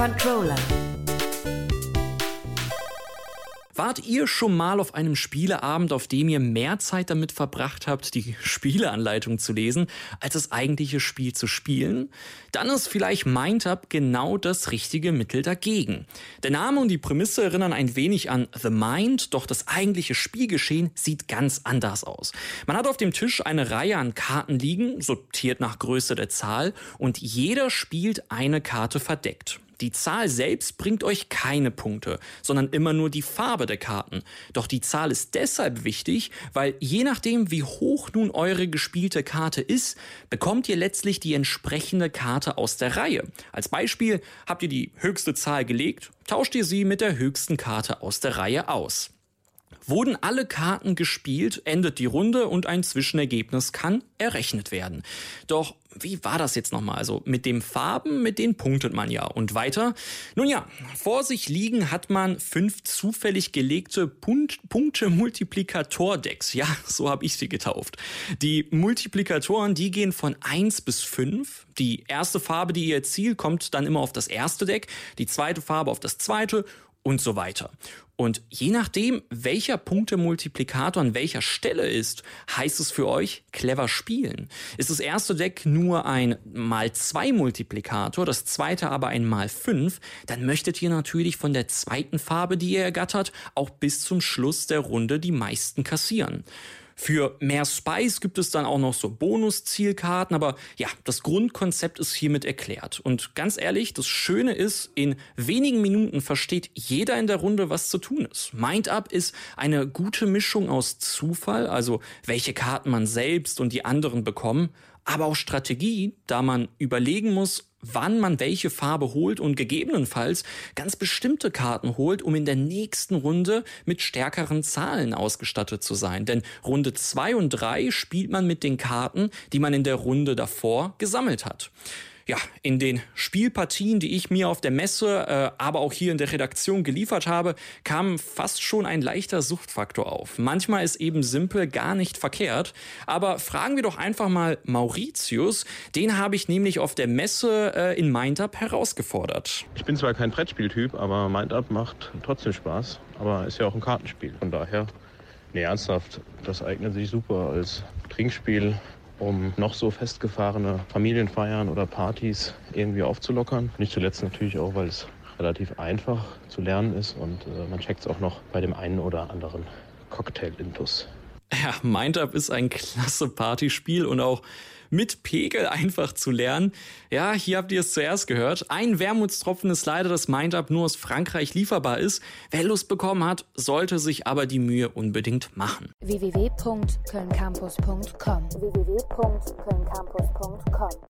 Controller. Wart ihr schon mal auf einem Spieleabend, auf dem ihr mehr Zeit damit verbracht habt, die Spieleanleitung zu lesen, als das eigentliche Spiel zu spielen? Dann ist vielleicht Mindup genau das richtige Mittel dagegen. Der Name und die Prämisse erinnern ein wenig an The Mind, doch das eigentliche Spielgeschehen sieht ganz anders aus. Man hat auf dem Tisch eine Reihe an Karten liegen, sortiert nach Größe der Zahl, und jeder spielt eine Karte verdeckt. Die Zahl selbst bringt euch keine Punkte, sondern immer nur die Farbe der Karten. Doch die Zahl ist deshalb wichtig, weil je nachdem, wie hoch nun eure gespielte Karte ist, bekommt ihr letztlich die entsprechende Karte aus der Reihe. Als Beispiel habt ihr die höchste Zahl gelegt, tauscht ihr sie mit der höchsten Karte aus der Reihe aus. Wurden alle Karten gespielt, endet die Runde und ein Zwischenergebnis kann errechnet werden. Doch wie war das jetzt nochmal? Also mit den Farben, mit denen punktet man ja. Und weiter? Nun ja, vor sich liegen hat man fünf zufällig gelegte Punkte-Multiplikator-Decks. Ja, so habe ich sie getauft. Die Multiplikatoren, die gehen von eins bis fünf. Die erste Farbe, die ihr erzielt, kommt dann immer auf das erste Deck, die zweite Farbe auf das zweite und so weiter. Und je nachdem, welcher Punktemultiplikator an welcher Stelle ist, heißt es für euch clever spielen. Ist das erste Deck nur ein mal 2 Multiplikator, das zweite aber ein mal 5, dann möchtet ihr natürlich von der zweiten Farbe, die ihr ergattert, auch bis zum Schluss der Runde die meisten kassieren. Für mehr Spice gibt es dann auch noch so Bonus-Zielkarten, aber ja, das Grundkonzept ist hiermit erklärt. Und ganz ehrlich, das Schöne ist, in wenigen Minuten versteht jeder in der Runde, was zu tun ist. Mind Up ist eine gute Mischung aus Zufall, also welche Karten man selbst und die anderen bekommen, aber auch Strategie, da man überlegen muss, wann man welche Farbe holt und gegebenenfalls ganz bestimmte Karten holt, um in der nächsten Runde mit stärkeren Zahlen ausgestattet zu sein. Denn Runde zwei und drei spielt man mit den Karten, die man in der Runde davor gesammelt hat ja, in den Spielpartien, die ich mir auf der Messe, äh, aber auch hier in der Redaktion geliefert habe, kam fast schon ein leichter Suchtfaktor auf. Manchmal ist eben simpel gar nicht verkehrt, aber fragen wir doch einfach mal Mauritius. Den habe ich nämlich auf der Messe äh, in Mindup herausgefordert. Ich bin zwar kein Brettspieltyp, aber Mindup macht trotzdem Spaß. Aber ist ja auch ein Kartenspiel. Von daher, nee, ernsthaft, das eignet sich super als Trinkspiel um noch so festgefahrene Familienfeiern oder Partys irgendwie aufzulockern. Nicht zuletzt natürlich auch, weil es relativ einfach zu lernen ist und äh, man checkt es auch noch bei dem einen oder anderen Cocktail-Intus. Ja, Mindup ist ein klasse Partyspiel und auch mit Pegel einfach zu lernen. Ja, hier habt ihr es zuerst gehört. Ein Wermutstropfen ist leider, dass Mindup nur aus Frankreich lieferbar ist. Wer Lust bekommen hat, sollte sich aber die Mühe unbedingt machen. www.kölncampus.com www